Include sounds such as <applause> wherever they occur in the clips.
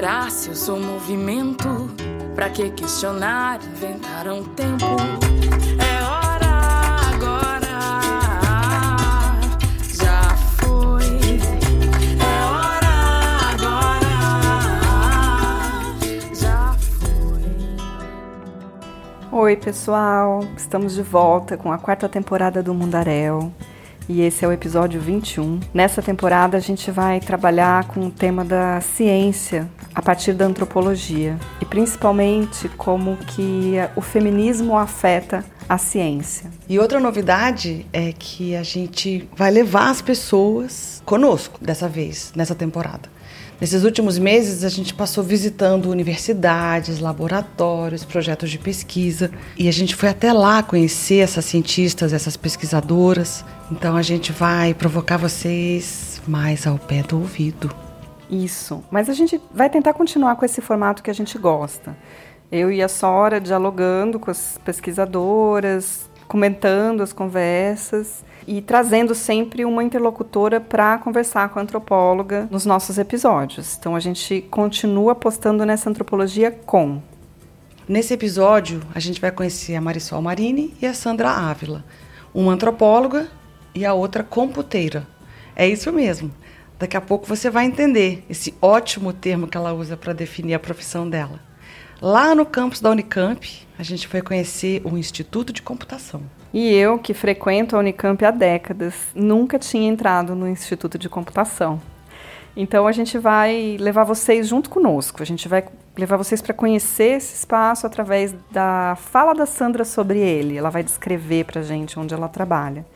esperar se eu sou movimento? Pra que questionar? Inventaram tempo. É hora agora. Já foi. É hora agora. Já foi. Oi, pessoal! Estamos de volta com a quarta temporada do Mundaréu e esse é o episódio 21. Nessa temporada a gente vai trabalhar com o tema da ciência a partir da antropologia e principalmente como que o feminismo afeta a ciência. E outra novidade é que a gente vai levar as pessoas conosco dessa vez, nessa temporada. Nesses últimos meses, a gente passou visitando universidades, laboratórios, projetos de pesquisa e a gente foi até lá conhecer essas cientistas, essas pesquisadoras. Então a gente vai provocar vocês mais ao pé do ouvido. Isso, mas a gente vai tentar continuar com esse formato que a gente gosta. Eu e a Sora dialogando com as pesquisadoras, comentando as conversas e trazendo sempre uma interlocutora para conversar com a antropóloga nos nossos episódios. Então a gente continua apostando nessa antropologia com. Nesse episódio, a gente vai conhecer a Marisol Marini e a Sandra Ávila, uma antropóloga e a outra computeira. É isso mesmo. Daqui a pouco você vai entender esse ótimo termo que ela usa para definir a profissão dela. Lá no campus da Unicamp, a gente foi conhecer o Instituto de Computação. E eu, que frequento a Unicamp há décadas, nunca tinha entrado no Instituto de Computação. Então a gente vai levar vocês junto conosco. A gente vai levar vocês para conhecer esse espaço através da fala da Sandra sobre ele. Ela vai descrever para gente onde ela trabalha.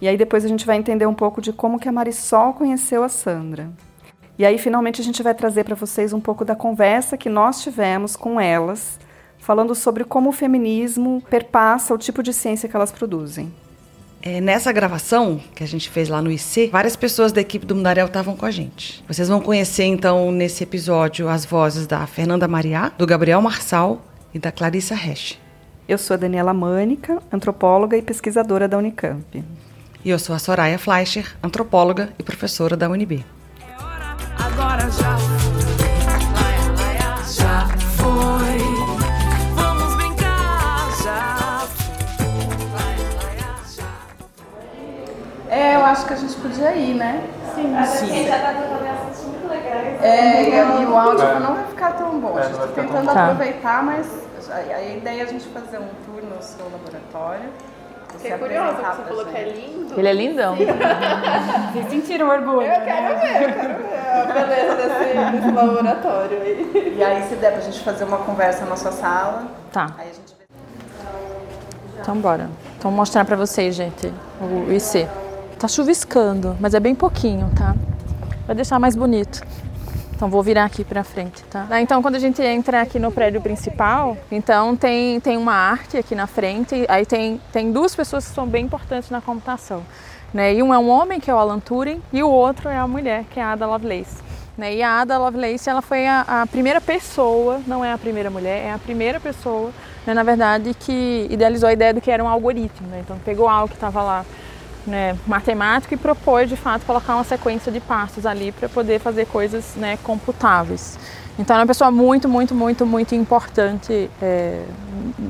E aí depois a gente vai entender um pouco de como que a Marisol conheceu a Sandra. E aí finalmente a gente vai trazer para vocês um pouco da conversa que nós tivemos com elas falando sobre como o feminismo perpassa o tipo de ciência que elas produzem. É, nessa gravação que a gente fez lá no IC, várias pessoas da equipe do Mundarel estavam com a gente. Vocês vão conhecer então nesse episódio as vozes da Fernanda Mariá, do Gabriel Marçal e da Clarissa Resch. Eu sou a Daniela Mânica, antropóloga e pesquisadora da Unicamp. E eu sou a Soraya Fleischer, antropóloga e professora da UNB. É hora agora já já foi. Vamos brincar já. É, eu acho que a gente podia ir, né? Sim, Sim. já tá dando muito legais. É, e, o áudio É. não vai ficar tão bom. A gente tão tentando. Tá. aproveitar, mas a, a ideia é a gente fazer um tour no seu laboratório. Fiquei curiosa, porque você falou que é lindo. Ele é lindão. <laughs> Vocês sentiram orgulho? Eu quero ver, eu quero ver a beleza desse, desse laboratório aí. E aí, se der pra gente fazer uma conversa na sua sala, Tá, aí a gente vê. então bora. Então vou mostrar pra vocês, gente, o IC. Tá chuviscando, mas é bem pouquinho, tá? Vai deixar mais bonito. Então vou virar aqui pra frente, tá? Ah, Então quando a gente entra aqui no prédio principal, então tem, tem uma arte aqui na frente, aí tem, tem duas pessoas que são bem importantes na computação. Né? E um é um homem, que é o Alan Turing, e o outro é a mulher, que é a Ada Lovelace. Né? E a Ada Lovelace, ela foi a, a primeira pessoa, não é a primeira mulher, é a primeira pessoa, né, na verdade, que idealizou a ideia do que era um algoritmo. Né? Então pegou algo que estava lá né, matemático e propôs de fato colocar uma sequência de passos ali para poder fazer coisas né, computáveis. Então é uma pessoa muito, muito, muito, muito importante é,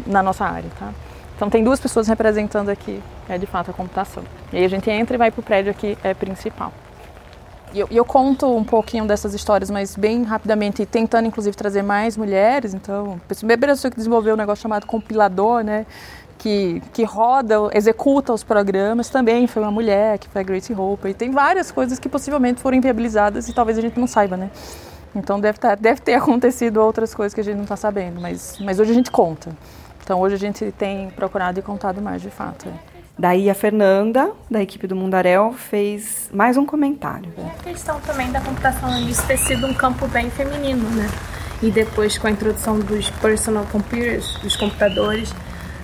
na nossa área. Tá? Então tem duas pessoas representando aqui, é de fato a computação. E aí a gente entra e vai para o prédio aqui é principal. E eu, eu conto um pouquinho dessas histórias, mas bem rapidamente, tentando inclusive trazer mais mulheres. Então, a primeira pessoa que desenvolveu um negócio chamado compilador, né? Que, que roda, executa os programas, também foi uma mulher, que foi a Grace Hopper. E tem várias coisas que possivelmente foram inviabilizadas e talvez a gente não saiba, né? Então deve, tá, deve ter <laughs> acontecido outras coisas que a gente não está sabendo, mas, mas hoje a gente conta. Então hoje a gente tem procurado e contado mais de fato. é. Daí a Fernanda, da equipe do Mundaréu, fez mais um comentário. A questão também da computação isso ter sido um campo bem feminino, né? E depois com a introdução dos personal computers, dos computadores,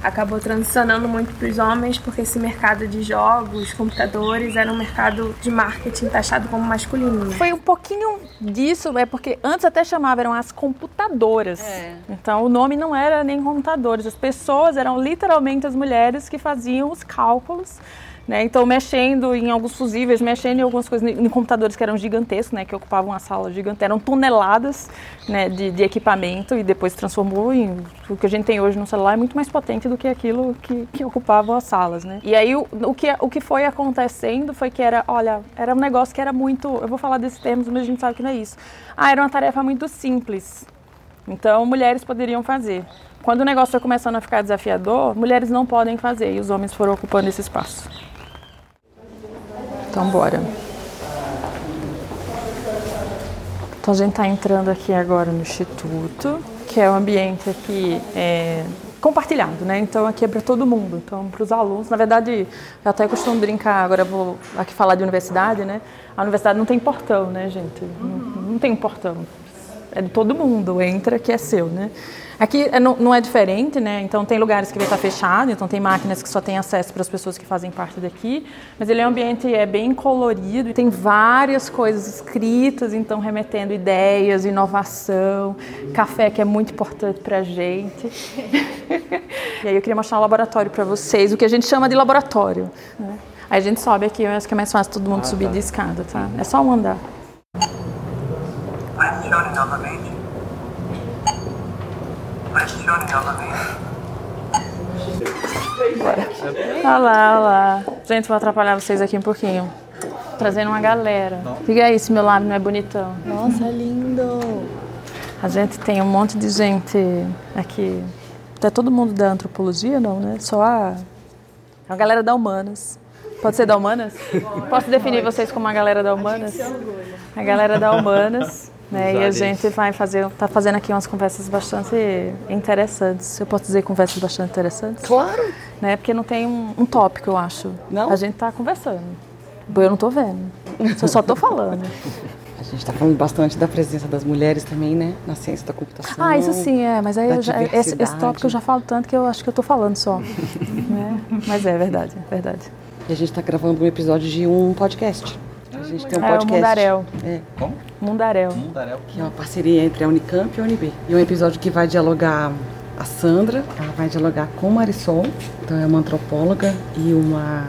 acabou transicionando muito para os homens, porque esse mercado de jogos, computadores, era um mercado de marketing taxado como masculino. Foi um pouquinho disso, é porque antes até chamavam eram as computadoras. Então o nome não era nem computadores, as pessoas eram literalmente as mulheres que faziam os cálculos Né? Então, mexendo em alguns fusíveis, mexendo em algumas coisas, em computadores que eram gigantescos, né? que ocupavam uma sala gigante, eram toneladas né? de, de, equipamento e depois transformou em o que a gente tem hoje no celular é muito mais potente do que aquilo que, que ocupavam as salas. Né? E aí o, o, que, o que foi acontecendo foi que era, olha, era um negócio que era muito, eu vou falar desses termos, mas a gente sabe que não é isso. Ah, era uma tarefa muito simples. Então, mulheres poderiam fazer. Quando o negócio foi começando a ficar desafiador, mulheres não podem fazer e os homens foram ocupando esse espaço. Então, bora. Então, a gente está entrando aqui agora no Instituto, que é um ambiente aqui é, compartilhado, né? Então, aqui é para todo mundo. Então, para os alunos, na verdade, eu até costumo brincar, agora vou aqui falar de universidade, né? A universidade não tem portão, né, gente? Não, não tem portão. É de todo mundo, entra que é seu, né? Aqui é, não, não, é diferente, né? Então tem lugares que vai estar fechado, então tem máquinas que só têm acesso para as pessoas que fazem parte daqui, mas ele é um ambiente é bem colorido e tem várias coisas escritas, então remetendo ideias, inovação, café que é muito importante para a gente. <laughs> e aí eu queria mostrar um laboratório para vocês, o que a gente chama de laboratório. Né? Aí a gente sobe aqui, eu acho que é mais fácil todo mundo ah, subir tá. de escada, tá? É só um andar. Pressione novamente. Pressione novamente. Bora. Olha lá, olha lá. Gente, vou atrapalhar vocês aqui um pouquinho. Trazendo uma galera. Fica aí se meu lábio não é bonitão. Nossa, lindo! A gente tem um monte de gente aqui. Até todo mundo da antropologia, não, né? Só a, a galera da humanas. Pode ser da humanas? Posso definir vocês como a galera da humanas? A galera da humanas. Né? E a gente vai fazer, tá fazendo aqui umas conversas bastante interessantes. Eu posso dizer conversas bastante interessantes? Claro. Né? Porque não tem um, um tópico, eu acho. Não? A gente está conversando. Eu não estou vendo. Eu só estou falando. <laughs> A gente está falando bastante da presença das mulheres também, né? Na ciência da computação. Ah, isso sim, é. Mas aí já, esse, esse, tópico eu já falo tanto que eu acho que eu estou falando só. <laughs> né? Mas é verdade, é verdade. E a gente está gravando um episódio de um podcast. A gente tem um podcast. É, o Mundaréu. É. Como? Mundaréu. Mundaréu. Que é uma parceria entre a Unicamp e a UNB. E é um episódio que vai dialogar a Sandra, ela vai dialogar com Marisol, então é uma antropóloga e uma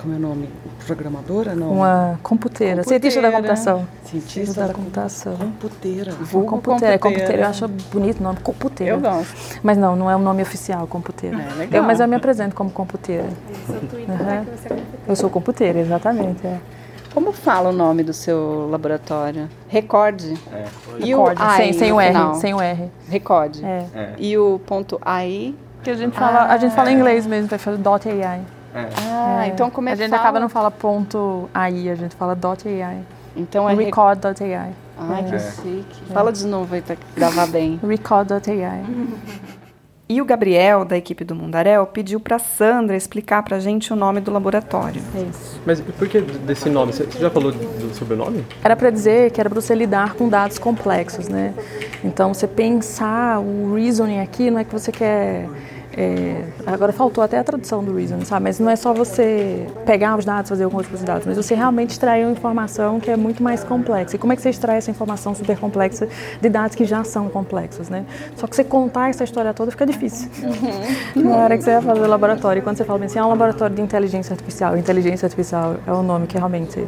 como é o nome? Programadora? Não. Uma computeira. Cientista da computação. Cientista da, da computação. Computeira. Vulgo computeira. Computeira. Eu acho bonito o nome, computeira. Eu gosto. Mas não, não é um nome oficial, computeira. É, legal. Eu, mas eu me apresento como computeira. Uhum. é que você é computeira. Eu sou computeira, exatamente. É. Como fala o nome do seu laboratório? Recorde. É. E o sem, sem o R, sem o R. Recorde. É. é. E o ponto AI? Que a gente fala, ah, a gente fala em inglês mesmo, vai falar dot AI. É. Ah, então como é que A gente fala? acaba não fala ponto .ai, a gente fala dot .ai. Então é record.ai. Ai, que é. chique. Fala de novo aí pra gravar bem. record.ai. <laughs> E o Gabriel, da equipe do Mundaréu, pediu para Sandra explicar para a gente o nome do laboratório. É isso. Mas por que desse nome? Você já falou do sobrenome? Era para dizer que era para você lidar com dados complexos, né? Então, você pensar o reasoning aqui não é que você quer é, agora faltou até a tradução do Reason, sabe? Mas não é só você pegar os dados, fazer algumas coisas dados, mas você realmente extrair uma informação que é muito mais complexa. E como é que você extrai essa informação super complexa de dados que já são complexos, né? Só que você contar essa história toda fica difícil. Uhum. Na hora que você vai fazer o laboratório, e quando você fala assim, é um laboratório de inteligência artificial, inteligência artificial é o nome que realmente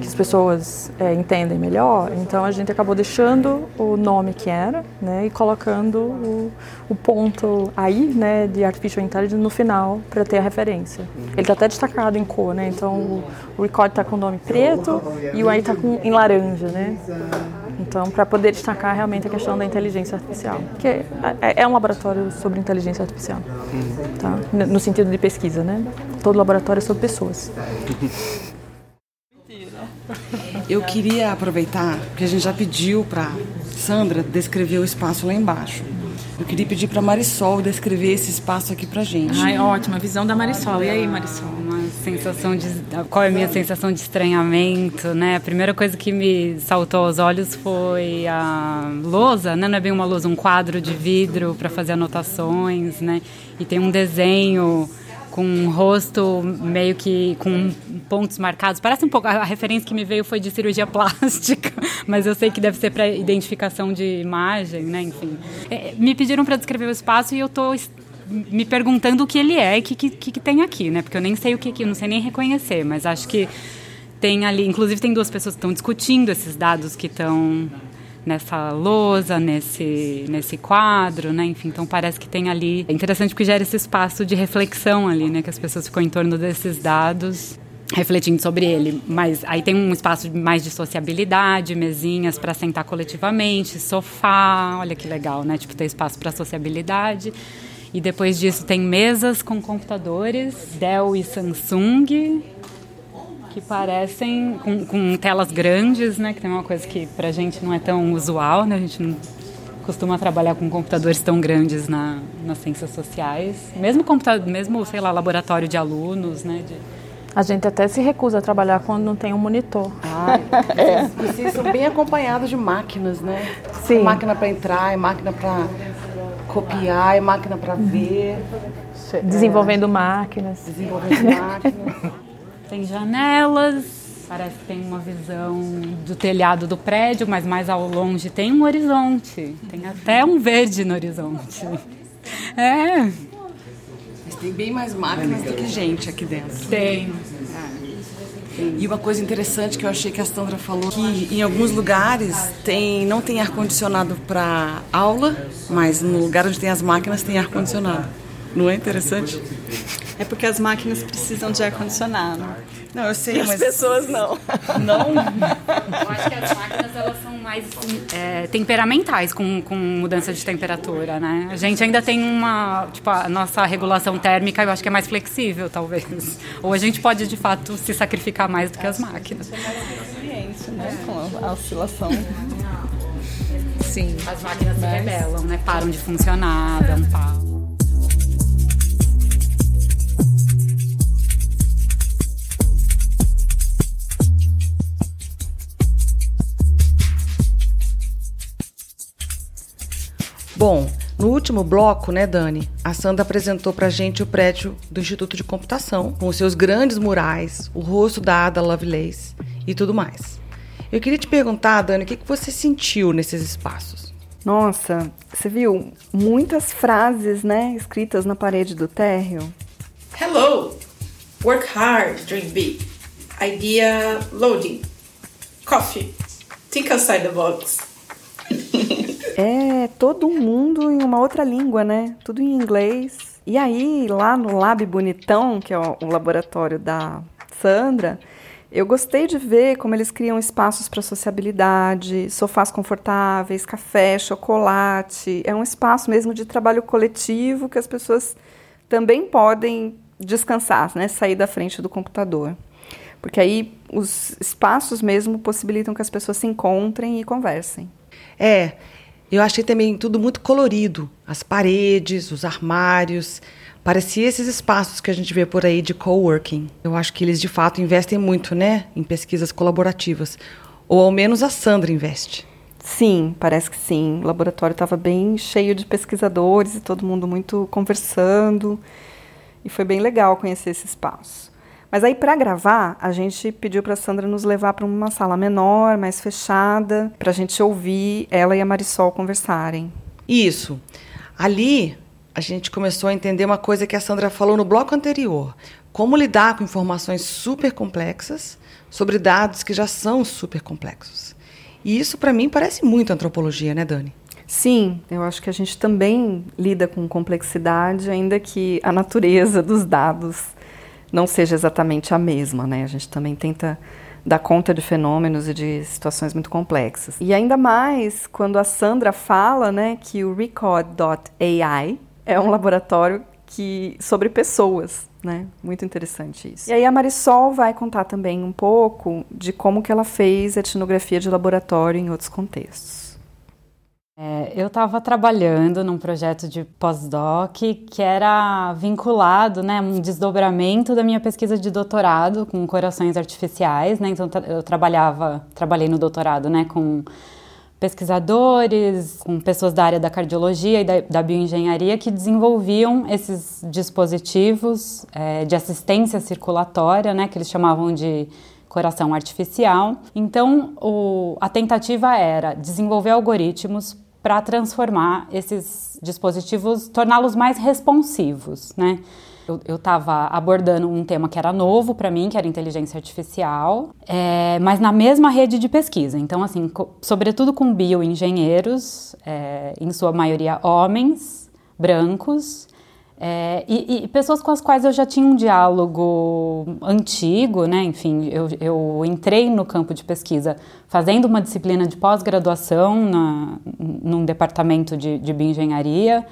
que as pessoas é, entendem melhor, então a gente acabou deixando o nome que era, né? E colocando o, o ponto aí, né? De Artificial Intelligence no final para ter a referência. Uhum. Ele está até destacado em cor, né? Então o, record está com o nome preto e o AI está em laranja, né? Então, para poder destacar realmente a questão da inteligência artificial, que é, é, é um laboratório sobre inteligência artificial, uhum. tá? No sentido de pesquisa, né? Todo laboratório é sobre pessoas. <laughs> Eu queria aproveitar, porque a gente já pediu para Sandra descrever o espaço lá embaixo. Eu queria pedir para Marisol descrever esse espaço aqui para gente. Ai, ótima visão da Marisol. E aí, Marisol? Uma sensação de qual é a minha sensação de estranhamento, né? A primeira coisa que me saltou aos olhos foi a lousa, né? Não é bem uma lousa, um quadro de vidro para fazer anotações, né? E tem um desenho com um rosto meio que com pontos marcados. Parece um pouco. A referência que me veio foi de cirurgia <laughs> plástica, mas eu sei que deve ser para identificação de imagem, né? Enfim. É, me pediram para descrever o espaço e eu estou me perguntando o que ele é e o que, que, que, tem aqui, né? Porque eu nem sei o que, que, eu não sei nem reconhecer, mas acho que tem ali, inclusive tem duas pessoas que estão discutindo esses dados que estão nessa lousa, nesse, nesse quadro, né? Enfim, então parece que tem ali. É interessante porque gera esse espaço de reflexão ali, né? Que as pessoas ficam em torno desses dados refletindo sobre ele, mas aí tem um espaço mais de sociabilidade, mesinhas para sentar coletivamente, sofá, olha que legal, né? Tipo ter espaço para sociabilidade. E depois disso tem mesas com computadores, Dell e Samsung, que parecem com, com, telas grandes, né? Que tem uma coisa que pra gente não é tão usual, né? A gente não costuma trabalhar com computadores tão grandes na, nas ciências sociais. Mesmo computador, mesmo, sei lá, laboratório de alunos, né? De... A gente até se recusa a trabalhar quando não tem um monitor. Ah, é. Vocês são bem acompanhados de máquinas, né? Sim. É máquina para entrar, é máquina para copiar, é máquina para ver. Desenvolvendo é. máquinas. Desenvolvendo máquinas. Tem janelas, parece que tem uma visão do telhado do prédio, mas mais ao longe tem um horizonte. Tem até um verde no horizonte. É. Mas tem bem mais máquinas do que gente aqui dentro. Tem. E uma coisa interessante que eu achei que a Sandra falou que em alguns lugares tem não tem ar condicionado para aula, mas no lugar onde tem as máquinas tem ar condicionado. Não é interessante? É porque as máquinas precisam de ar-condicionado. Não, eu sei, as mas... pessoas não. Não? Eu acho que as máquinas, elas são mais é, temperamentais com, com mudança de temperatura, né? A gente ainda tem uma... Tipo, a nossa regulação térmica, eu acho que é mais flexível, talvez. Ou a gente pode, de fato, se sacrificar mais do que as máquinas. Você mais resiliente, né? Com a oscilação. Sim. As máquinas se rebelam, né? Param de funcionar, dão pau. Bom, no último bloco, né, Dani, a Sandra apresentou pra gente o prédio do Instituto de Computação, com os seus grandes murais, o rosto da Ada Lovelace e tudo mais. Eu queria te perguntar, Dani, o que, que você sentiu nesses espaços? Nossa, você viu muitas frases, né, escritas na parede do térreo? Hello! Work hard, dream big. Idea loading. Coffee. Think outside the box. <laughs> É todo mundo em uma outra língua, né? Tudo em inglês. E aí, lá no Lab Bonitão, que é o laboratório da Sandra, eu gostei de ver como eles criam espaços para sociabilidade, sofás confortáveis, café, chocolate. É um espaço mesmo de trabalho coletivo que as pessoas também podem descansar, né? Sair da frente do computador. Porque aí os espaços mesmo possibilitam que as pessoas se encontrem e conversem. É, eu achei também tudo muito colorido. As paredes, os armários. Parecia esses espaços que a gente vê por aí de coworking. Eu acho que eles de fato investem muito, né, em pesquisas colaborativas. Ou ao menos a Sandra investe. Sim, parece que sim. O laboratório estava bem cheio de pesquisadores e todo mundo muito conversando. E foi bem legal conhecer esse espaço. Mas aí, para gravar, a gente pediu para a Sandra nos levar para uma sala menor, mais fechada, para a gente ouvir ela e a Marisol conversarem. Isso. Ali, a gente começou a entender uma coisa que a Sandra falou no bloco anterior: como lidar com informações super complexas sobre dados que já são super complexos. E isso, para mim, parece muito antropologia, né, Dani? Sim, eu acho que a gente também lida com complexidade, ainda que a natureza dos dados não seja exatamente a mesma, né? A gente também tenta dar conta de fenômenos e de situações muito complexas. E ainda mais quando a Sandra fala, né, que o Record.ai é um laboratório que sobre pessoas, né? Muito interessante isso. E aí a Marisol vai contar também um pouco de como que ela fez etnografia de laboratório em outros contextos. É, eu estava trabalhando num projeto de pós-doc que era vinculado, né, um desdobramento da minha pesquisa de doutorado com corações artificiais, né, então eu trabalhava, trabalhei no doutorado, né, com pesquisadores, com pessoas da área da cardiologia e da, da bioengenharia que desenvolviam esses dispositivos é, de assistência circulatória, né, que eles chamavam de coração artificial. Então, o, a tentativa era desenvolver algoritmos para transformar esses dispositivos, torná-los mais responsivos, né? Eu estava abordando um tema que era novo para mim, que era inteligência artificial, é, mas na mesma rede de pesquisa. Então, assim, sobretudo com bioengenheiros, é, em sua maioria homens, brancos, é, e, e, pessoas com as quais eu já tinha um diálogo antigo, né? Enfim, eu, eu entrei no campo de pesquisa fazendo uma disciplina de pós-graduação num departamento de, de bioengenharia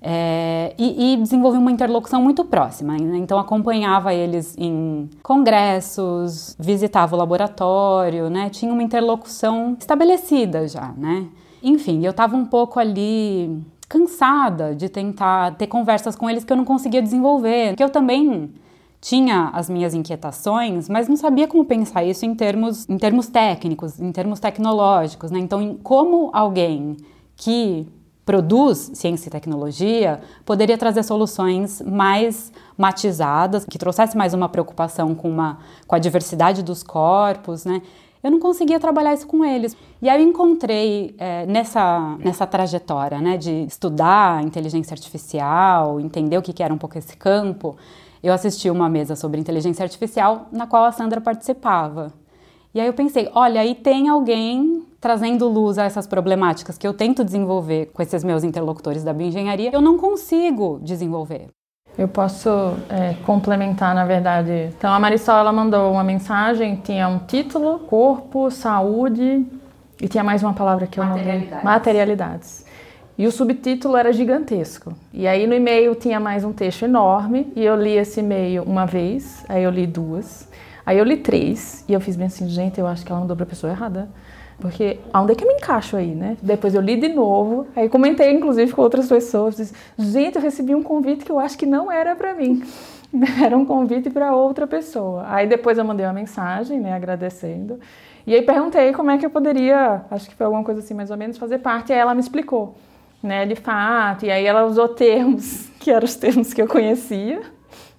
é, e, e desenvolvi uma interlocução muito próxima. Né? Então acompanhava eles em congressos, visitava o laboratório, né? Tinha uma interlocução estabelecida já, né? Enfim, eu estava um pouco ali cansada de tentar ter conversas com eles que eu não conseguia desenvolver, que eu também tinha as minhas inquietações, mas não sabia como pensar isso em termos, em termos técnicos, em termos tecnológicos, né? Então, como alguém que produz ciência e tecnologia poderia trazer soluções mais matizadas, que trouxesse mais uma preocupação com, uma, com a diversidade dos corpos, né? Eu não conseguia trabalhar isso com eles. E aí eu encontrei é, nessa, nessa trajetória né, de estudar inteligência artificial, entender o que, que era um pouco esse campo, eu assisti uma mesa sobre inteligência artificial na qual a Sandra participava. E aí eu pensei, olha, aí tem alguém trazendo luz a essas problemáticas que eu tento desenvolver com esses meus interlocutores da bioengenharia, eu não consigo desenvolver. Eu posso é, complementar, na verdade. Então, a Marisol ela mandou uma mensagem, tinha um título, corpo, saúde, e tinha mais uma palavra que eu não lembro. Materialidades. E o subtítulo era gigantesco. E aí no e-mail tinha mais um texto enorme, e eu li esse e-mail uma vez, aí eu li duas, aí eu li três, e eu fiz bem assim, gente, eu acho que ela mandou para a pessoa errada. Porque aonde é que eu me encaixo aí, né? Depois eu li de novo, aí comentei inclusive com outras pessoas, disse, gente, eu recebi um convite que eu acho que não era para mim. <laughs> Era um convite para outra pessoa. Aí depois eu mandei uma mensagem, né, agradecendo. E aí perguntei como é que eu poderia, acho que foi alguma coisa assim mais ou menos, fazer parte. E aí ela me explicou, né, de fato. E aí ela usou termos <laughs> que eram os termos que eu conhecia,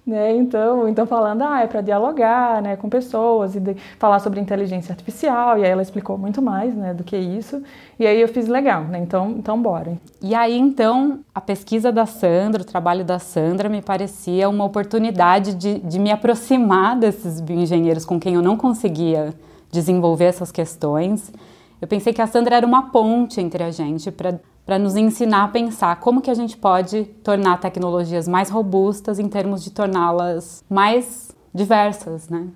né? Então, então falando, ah, é para dialogar, né, com pessoas e de, falar sobre inteligência artificial. E aí ela explicou muito mais, né, do que isso. E aí eu fiz legal, né? Então, então bora. E aí então a pesquisa da Sandra, o trabalho da Sandra me parecia uma oportunidade de, de me aproximar desses bioengenheiros com quem eu não conseguia desenvolver essas questões. Eu pensei que a Sandra era uma ponte entre a gente para para nos ensinar a pensar como que a gente pode tornar tecnologias mais robustas em termos de torná-las mais diversas, né?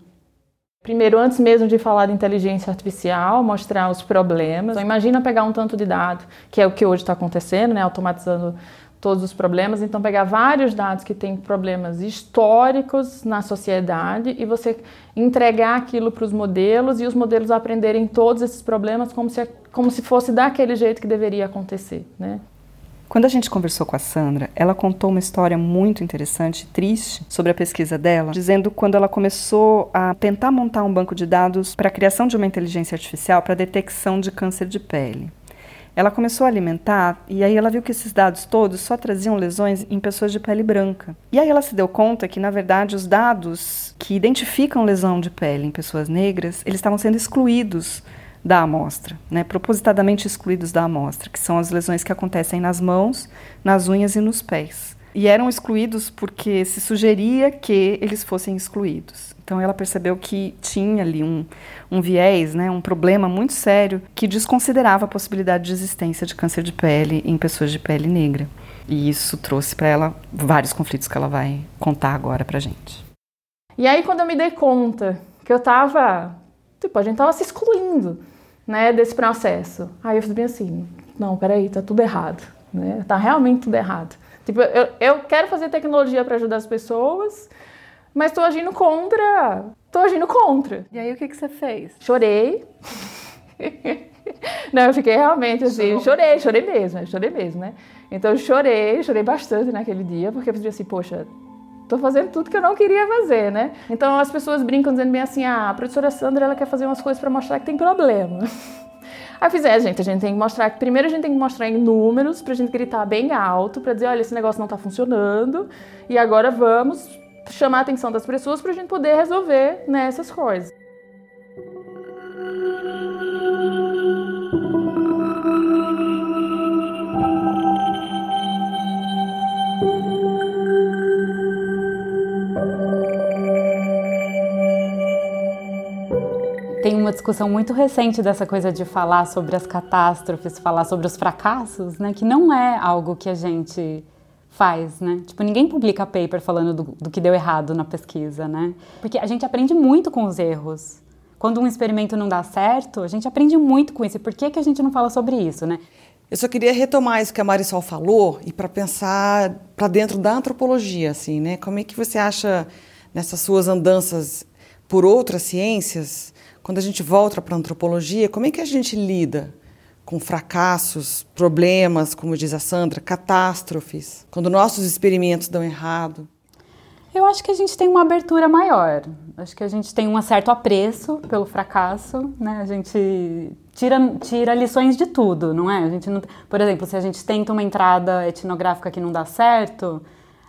Primeiro, antes mesmo de falar de inteligência artificial, mostrar os problemas. Então, imagina pegar um tanto de dado, que é o que hoje está acontecendo, né, automatizando todos os problemas. Então, pegar vários dados que têm problemas históricos na sociedade e você entregar aquilo para os modelos e os modelos aprenderem todos esses problemas como se, como se fosse daquele jeito que deveria acontecer, né? Quando a gente conversou com a Sandra, ela contou uma história muito interessante, triste, sobre a pesquisa dela, dizendo quando ela começou a tentar montar um banco de dados para a criação de uma inteligência artificial para detecção de câncer de pele. Ela começou a alimentar e aí ela viu que esses dados todos só traziam lesões em pessoas de pele branca. E aí ela se deu conta que, na verdade, os dados que identificam lesão de pele em pessoas negras, eles estavam sendo excluídos da amostra, né, propositadamente excluídos da amostra, que são as lesões que acontecem nas mãos, nas unhas e nos pés. E eram excluídos porque se sugeria que eles fossem excluídos. Então ela percebeu que tinha ali um, um viés, né, um problema muito sério que desconsiderava a possibilidade de existência de câncer de pele em pessoas de pele negra. E isso trouxe para ela vários conflitos que ela vai contar agora para gente. E aí quando eu me dei conta que eu tava, tipo, a gente tava se excluindo, né, desse processo. Aí eu bem assim, não, peraí, tá tudo errado, né? Tá realmente tudo errado. Tipo, eu, eu quero fazer tecnologia para ajudar as pessoas, mas tô agindo contra. Tô agindo contra. E aí o que, que você fez? Chorei. <laughs> Não, eu fiquei realmente assim, chorei, chorei mesmo, chorei mesmo, né? Então eu chorei, chorei bastante naquele dia, porque eu pensei assim, poxa, tô fazendo tudo que eu não queria fazer, né? Então as pessoas brincam dizendo bem assim, ah, a professora Sandra, ela quer fazer umas coisas para mostrar que tem problema. <laughs> Aí eu fiz, é, gente, a gente tem que mostrar primeiro a gente tem que mostrar em números pra gente gritar bem alto, pra dizer, olha, esse negócio não tá funcionando, e agora vamos chamar a atenção das pessoas para a gente poder resolver né, coisas. Discussão muito recente dessa coisa de falar sobre as catástrofes, falar sobre os fracassos, né? Que não é algo que a gente faz, né? Tipo, ninguém publica paper falando do, do que deu errado na pesquisa, né? Porque a gente aprende muito com os erros. Quando um experimento não dá certo, a gente aprende muito com isso. E por que, que a gente não fala sobre isso, né? Eu só queria retomar isso que a Marisol falou e para pensar para dentro da antropologia, assim, né? Como é que você acha nessas suas andanças por outras ciências, quando a gente volta para a antropologia, como é que a gente lida com fracassos, problemas, como diz a Sandra, catástrofes, quando nossos experimentos dão errado? Eu acho que a gente tem uma abertura maior. Acho que a gente tem um certo apreço pelo fracasso, né? A gente tira, tira lições de tudo, não é? A gente não, por exemplo, se a gente tenta uma entrada etnográfica que não dá certo,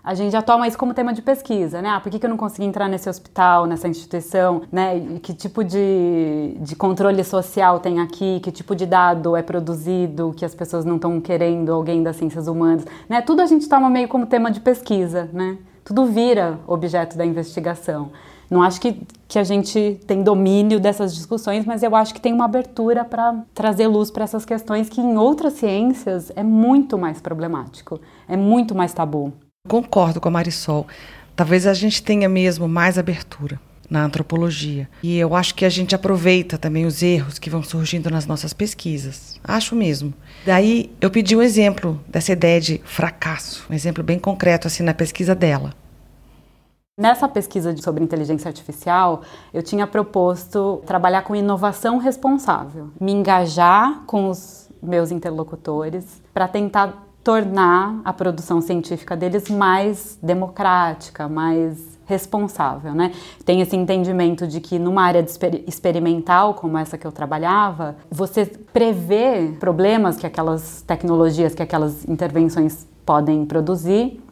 a gente já toma isso como tema de pesquisa, né? Ah, por que, que eu não consegui entrar nesse hospital, nessa instituição, né? E que tipo de, de controle social tem aqui, que tipo de dado é produzido, que as pessoas não estão querendo alguém das ciências humanas, né? Tudo a gente toma meio como tema de pesquisa, né? tudo vira objeto da investigação. Não acho que, que a gente tem domínio dessas discussões, mas eu acho que tem uma abertura para trazer luz para essas questões que em outras ciências é muito mais problemático, é muito mais tabu. Concordo com a Marisol. Talvez a gente tenha mesmo mais abertura na antropologia. E eu acho que a gente aproveita também os erros que vão surgindo nas nossas pesquisas. Acho mesmo. Daí eu pedi um exemplo dessa ideia de fracasso, um exemplo bem concreto assim na pesquisa dela. Nessa pesquisa sobre inteligência artificial, eu tinha proposto trabalhar com inovação responsável, me engajar com os meus interlocutores para tentar tornar a produção científica deles mais democrática, mais responsável, né? Tem esse entendimento de que numa área exper experimental como essa que eu trabalhava, você prevê problemas que aquelas tecnologias, que aquelas intervenções podem produzir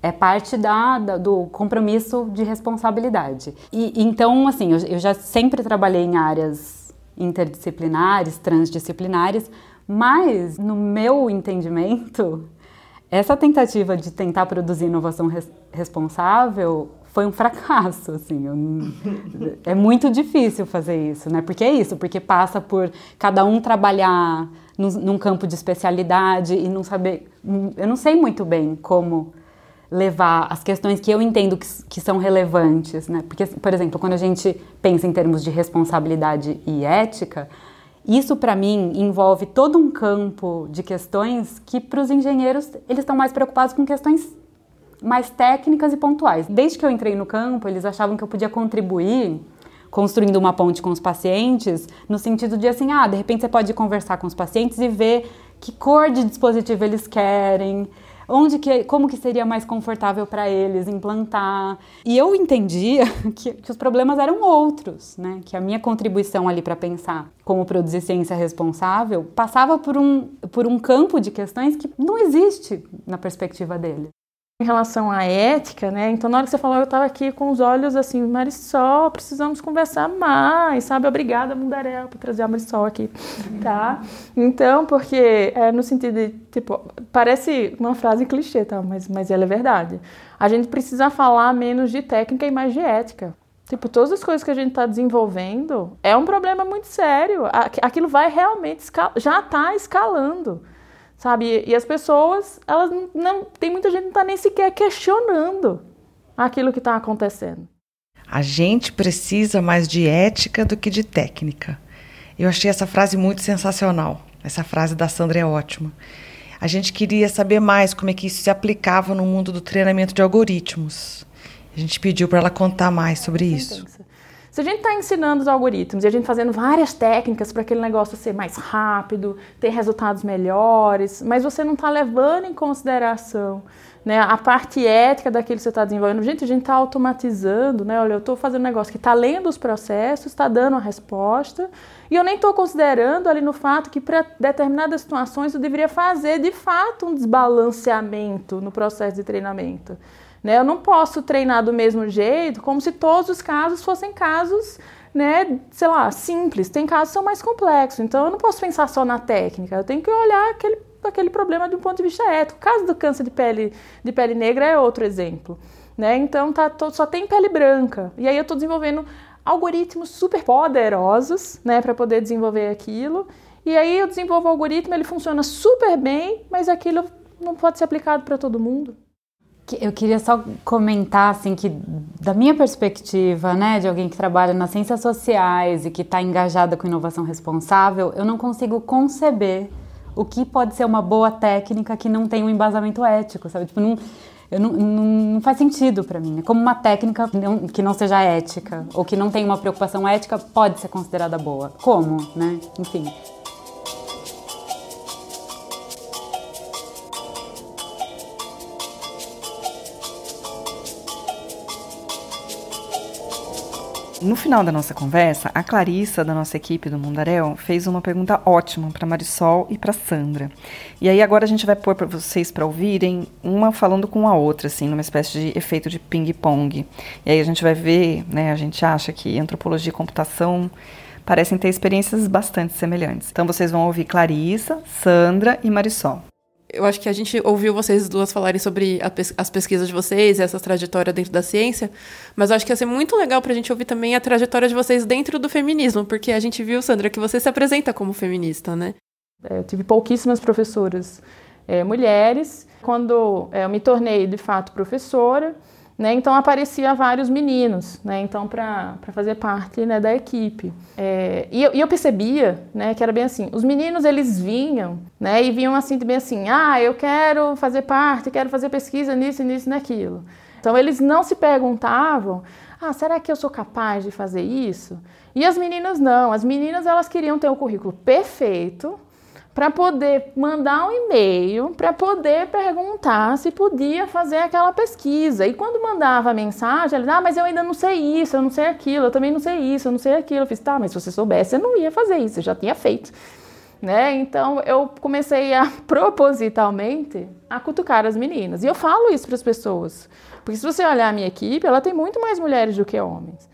é parte da, da, do compromisso de responsabilidade. E então, assim, eu, eu já sempre trabalhei em áreas interdisciplinares, transdisciplinares, mas no meu entendimento, essa tentativa de tentar produzir inovação res responsável foi um fracasso, assim. Eu, é muito difícil fazer isso, né? Porque é isso, porque passa por cada um trabalhar num, num campo de especialidade e não saber. Eu não sei muito bem como levar as questões que eu entendo que, que são relevantes, né? Porque, por exemplo, quando a gente pensa em termos de responsabilidade e ética, isso para mim envolve todo um campo de questões que para os engenheiros eles estão mais preocupados com questões mais técnicas e pontuais. Desde que eu entrei no campo, eles achavam que eu podia contribuir construindo uma ponte com os pacientes, no sentido de assim, ah, de repente você pode conversar com os pacientes e ver que cor de dispositivo eles querem, onde que, como que seria mais confortável para eles implantar. E eu entendia <laughs> que, que, os problemas eram outros, né? Que a minha contribuição ali para pensar como produzir ciência responsável passava por um, por um campo de questões que não existe na perspectiva dele em relação à ética, né? Então, na hora que você falou, eu estava aqui com os olhos assim, Marisol, precisamos conversar mais, sabe? Obrigada, Mundarel, por trazer a Marisol aqui, tá? Então, porque é no sentido de, tipo, parece uma frase clichê, tá? Mas, mas ela é verdade. A gente precisa falar menos de técnica e mais de ética. Tipo, todas as coisas que a gente está desenvolvendo é um problema muito sério. Aquilo vai realmente, já está escalando sabe? E as pessoas, elas não, não tem muita gente que não está nem sequer questionando aquilo que está acontecendo. A gente precisa mais de ética do que de técnica. Eu achei essa frase muito sensacional. Essa frase da Sandra é ótima. A gente queria saber mais como é que isso se aplicava no mundo do treinamento de algoritmos. A gente pediu para ela contar mais sobre isso. Se a gente está ensinando os algoritmos e a gente fazendo várias técnicas para aquele negócio ser mais rápido, ter resultados melhores, mas você não está levando em consideração né, a parte ética daquilo que você está desenvolvendo. Gente, a gente está automatizando, né? Olha, eu estou fazendo um negócio que está lendo os processos, está dando a resposta, e eu nem estou considerando ali no fato que para determinadas situações eu deveria fazer de fato um desbalanceamento no processo de treinamento. Né? Eu não posso treinar do mesmo jeito, como se todos os casos fossem casos, né, sei lá, simples. Tem casos que são mais complexos, então eu não posso pensar só na técnica, eu tenho que olhar aquele, aquele problema de um ponto de vista ético. O caso do câncer de pele, de pele negra é outro exemplo. Né? Então tá, tô, só tem pele branca. E aí eu estou desenvolvendo algoritmos super poderosos, né, para poder desenvolver aquilo. E aí eu desenvolvo o algoritmo, ele funciona super bem, mas aquilo não pode ser aplicado para todo mundo. Eu queria só comentar assim que da minha perspectiva, né, de alguém que trabalha nas ciências sociais e que está engajada com inovação responsável, eu não consigo conceber o que pode ser uma boa técnica que não tem um embasamento ético, sabe? Tipo, não, eu não, não, não faz sentido para mim. É como uma técnica que não seja ética ou que não tem uma preocupação ética pode ser considerada boa. Como, né? Enfim. No final da nossa conversa, a Clarissa, da nossa equipe do Mundaréu, fez uma pergunta ótima para Marisol e para Sandra. E aí agora a gente vai pôr para vocês para ouvirem uma falando com a outra, assim, numa espécie de efeito de ping-pong. E aí a gente vai ver, né, a gente acha que antropologia e computação parecem ter experiências bastante semelhantes. Então vocês vão ouvir Clarissa, Sandra e Marisol eu acho que a gente ouviu vocês duas falarem sobre as pesquisas de vocês, essa trajetória dentro da ciência, mas eu acho que ia ser muito legal para a gente ouvir também a trajetória de vocês dentro do feminismo, porque a gente viu, Sandra, que você se apresenta como feminista, né? É, eu tive pouquíssimas professoras é, mulheres. Quando é, eu me tornei, de fato, professora, né? Então aparecia vários meninos, né? Então para fazer parte né, da equipe. É, e, eu, e, eu, percebia, né, que era bem assim. Os meninos eles vinham, né? E vinham assim bem assim, ah, eu quero fazer parte, quero fazer pesquisa nisso, nisso, naquilo. Então eles não se perguntavam, ah, será que eu sou capaz de fazer isso? E as meninas não. As meninas elas queriam ter o currículo perfeito, para poder mandar um e-mail, para poder perguntar se podia fazer aquela pesquisa. E quando mandava a mensagem, ela dizia, ah, mas eu ainda não sei isso, eu não sei aquilo, eu também não sei isso, eu não sei aquilo. Eu fiz, tá, mas se você soubesse, você não ia fazer isso, eu já tinha feito. Né? Então eu comecei a <laughs> propositalmente a cutucar as meninas. E eu falo isso para as pessoas. Porque se você olhar a minha equipe, ela tem muito mais mulheres do que homens.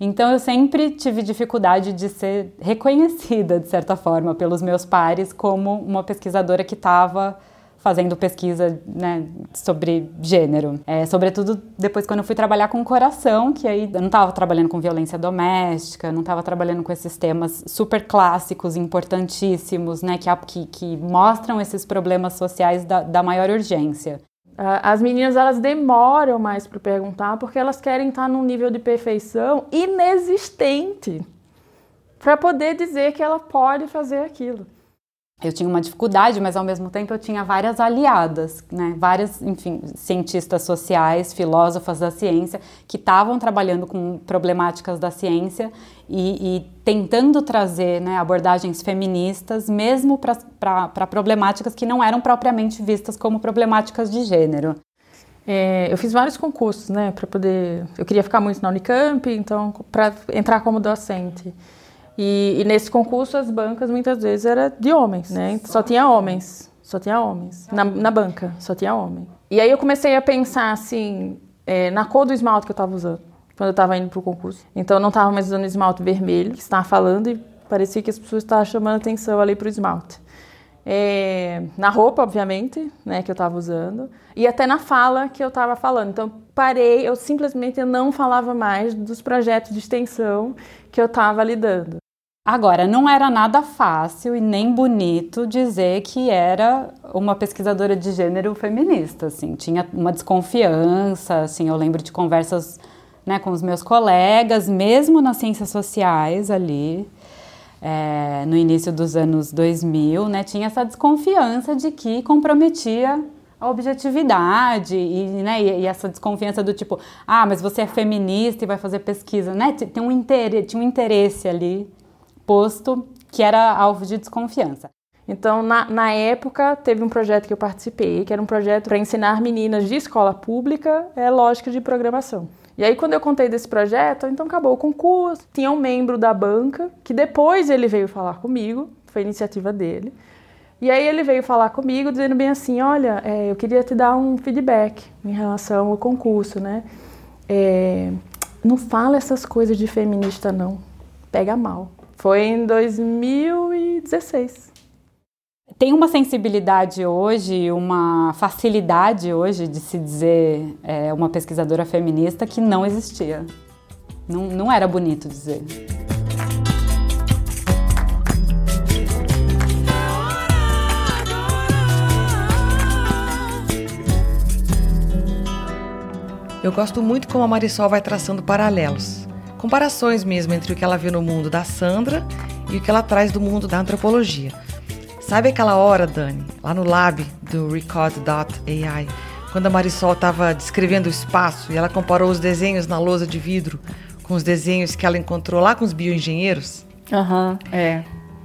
Então eu sempre tive dificuldade de ser reconhecida, de certa forma, pelos meus pares como uma pesquisadora que estava fazendo pesquisa né, sobre gênero. É, sobretudo depois quando eu fui trabalhar com coração, que aí eu não estava trabalhando com violência doméstica, não estava trabalhando com esses temas super clássicos, importantíssimos, né, que, que, que mostram esses problemas sociais da, da maior urgência. As meninas elas demoram mais para perguntar porque elas querem estar num nível de perfeição inexistente para poder dizer que ela pode fazer aquilo eu tinha uma dificuldade, mas ao mesmo tempo eu tinha várias aliadas, né? várias, enfim, cientistas sociais, filósofas da ciência, que estavam trabalhando com problemáticas da ciência e, e tentando trazer né, abordagens feministas, mesmo para problemáticas que não eram propriamente vistas como problemáticas de gênero. É, eu fiz vários concursos, né, para poder. Eu queria ficar muito na Unicamp, então, para entrar como docente. E, e, nesse concurso as bancas muitas vezes era de homens, né? Só tinha homens, só tinha homens na, na banca, só tinha homem. E aí eu comecei a pensar assim é, na cor do esmalte que eu estava usando quando eu estava indo para o concurso. Então eu não estava mais usando esmalte vermelho, que estava falando e parecia que as pessoas estavam chamando atenção ali para o esmalte. É, na roupa, obviamente, né, que eu estava usando, e até na fala que eu estava falando. Então, parei, eu simplesmente não falava mais dos projetos de extensão que eu estava lidando. Agora, não era nada fácil e nem bonito dizer que era uma pesquisadora de gênero feminista, assim, tinha uma desconfiança, assim, eu lembro de conversas né, com os meus colegas, mesmo nas ciências sociais ali, é, no início dos anos 2000, né, tinha essa desconfiança de que comprometia a objetividade e, né, e, essa desconfiança do tipo, ah, mas você é feminista e vai fazer pesquisa, né, tem um interesse, tinha um interesse ali posto que era alvo de desconfiança. Então, na, na, época, teve um projeto que eu participei, que era um projeto para ensinar meninas de escola pública é, lógica de programação. E aí, quando eu contei desse projeto, então acabou o concurso, tinha um membro da banca, que depois ele veio falar comigo, foi iniciativa dele. E aí ele veio falar comigo, dizendo bem assim, olha, é, eu queria te dar um feedback em relação ao concurso, né? É, não fala essas coisas de feminista, não. Pega mal. Foi em 2016. Tem uma sensibilidade hoje, uma facilidade hoje de se dizer é, uma pesquisadora feminista que não existia. Não, não era bonito dizer. Eu gosto muito como a Marisol vai traçando paralelos, comparações mesmo entre o que ela vê no mundo da Sandra e o que ela traz do mundo da antropologia. Sabe aquela hora, Dani, lá no lab do Record.ai, quando a Marisol estava descrevendo o espaço e ela comparou os desenhos na lousa de vidro com os desenhos que ela encontrou lá com os bioengenheiros? Aham, uhum, é.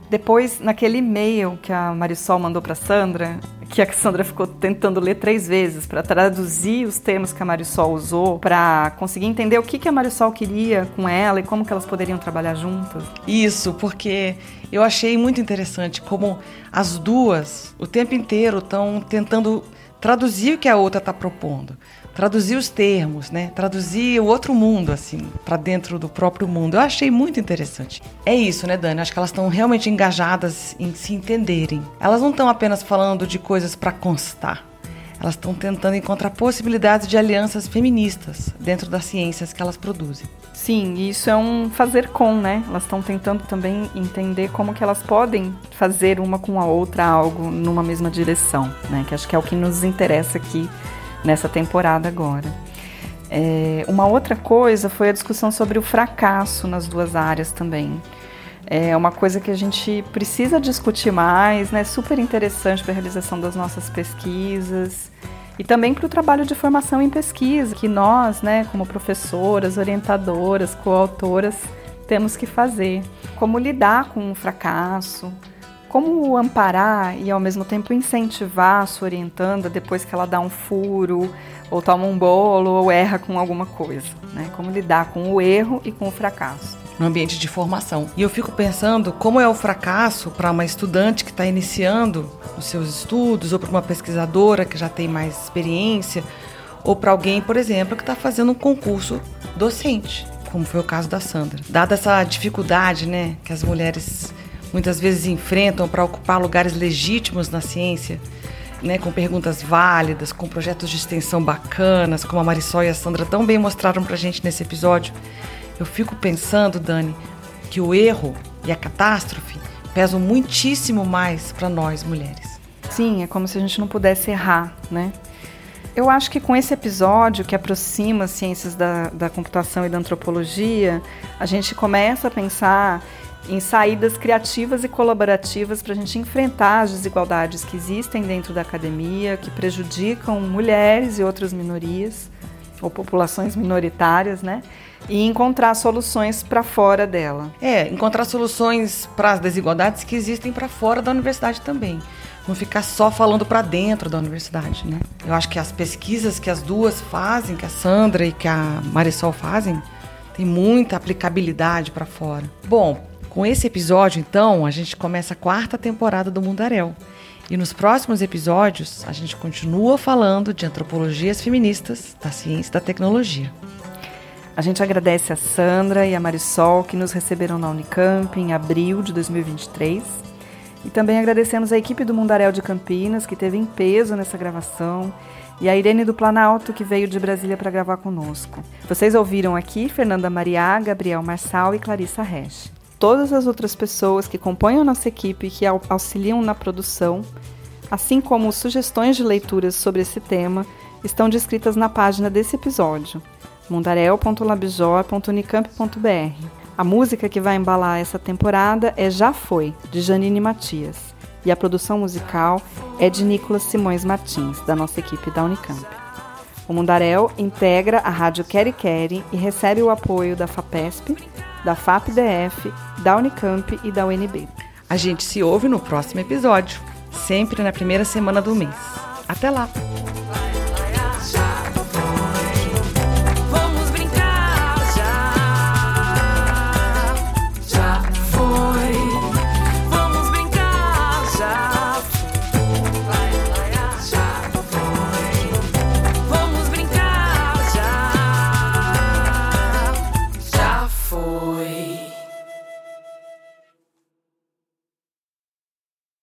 Depois, naquele e-mail que a Marisol mandou para Sandra, que a Sandra ficou tentando ler três vezes para traduzir os termos que a Marisol usou, para conseguir entender o que, que a Marisol queria com ela e como que elas poderiam trabalhar juntas. Isso, porque eu achei muito interessante como as duas, o tempo inteiro, estão tentando traduzir o que a outra está propondo traduzir os termos, né? Traduzir o outro mundo, assim, para dentro do próprio mundo. Eu achei muito interessante. É isso, né, Dani? Acho que elas estão realmente engajadas em se entenderem. Elas não estão apenas falando de coisas para constar. Elas estão tentando encontrar possibilidades de alianças feministas dentro das ciências que elas produzem. Sim, isso é um fazer com, né? Elas estão tentando também entender como que elas podem fazer uma com a outra algo numa mesma direção, né? Que acho que é o que nos interessa aqui nessa temporada agora. É, uma outra coisa foi a discussão sobre o fracasso nas duas áreas também. É uma coisa que a gente precisa discutir mais, né? Super interessante para a realização das nossas pesquisas e também para o trabalho de formação em pesquisa que nós, né, como professoras, orientadoras, coautoras, temos que fazer. Como lidar com o fracasso, como amparar e ao mesmo tempo incentivar a sua orientanda depois que ela dá um furo, ou toma um bolo, ou erra com alguma coisa? Né? Como lidar com o erro e com o fracasso? No ambiente de formação. E eu fico pensando como é o fracasso para uma estudante que está iniciando os seus estudos, ou para uma pesquisadora que já tem mais experiência, ou para alguém, por exemplo, que está fazendo um concurso docente, como foi o caso da Sandra. Dada essa dificuldade né, que as mulheres muitas vezes enfrentam para ocupar lugares legítimos na ciência, né, com perguntas válidas, com projetos de extensão bacanas, como a Marisol e a Sandra tão bem mostraram para a gente nesse episódio, eu fico pensando, Dani, que o erro e a catástrofe pesam muitíssimo mais para nós mulheres. Sim, é como se a gente não pudesse errar, né? Eu acho que com esse episódio que aproxima as ciências da, da computação e da antropologia, a gente começa a pensar em saídas criativas e colaborativas para a gente enfrentar as desigualdades que existem dentro da academia, que prejudicam mulheres e outras minorias ou populações minoritárias, né? E encontrar soluções para fora dela. É, encontrar soluções para as desigualdades que existem para fora da universidade também. Não ficar só falando para dentro da universidade, né? Eu acho que as pesquisas que as duas fazem, que a Sandra e que a Marisol fazem, tem muita aplicabilidade para fora. Bom, com esse episódio, então, a gente começa a quarta temporada do Mundaréu. E nos próximos episódios, a gente continua falando de antropologias feministas da ciência e da tecnologia. A gente agradece a Sandra e a Marisol que nos receberam na Unicamp em abril de 2023. E também agradecemos a equipe do Mundaréu de Campinas, que teve em peso nessa gravação, e a Irene do Planalto, que veio de Brasília para gravar conosco. Vocês ouviram aqui Fernanda Mariá, Gabriel Marçal e Clarissa Resch todas as outras pessoas que compõem a nossa equipe e que auxiliam na produção, assim como sugestões de leituras sobre esse tema, estão descritas na página desse episódio, mundarel.labjor.unicamp.br. A música que vai embalar essa temporada é Já Foi, de Janine Matias, e a produção musical é de Nicolas Simões Martins, da nossa equipe da Unicamp. O Mundarel integra a Rádio Quere Quere e recebe o apoio da FAPESP, da FAPDF, da Unicamp e da UNB. A gente se ouve no próximo episódio, sempre na primeira semana do mês. Até lá!